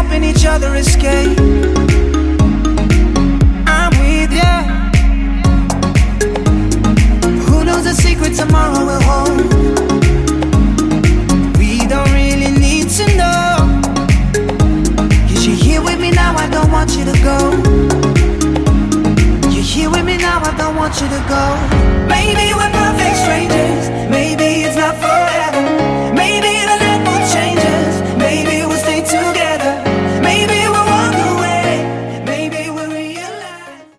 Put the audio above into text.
helping each other escape. I'm with ya. Who knows the secret tomorrow will hold? We don't really need to know. Cause you're here with me now, I don't want you to go. You're here with me now, I don't want you to go. Maybe we're.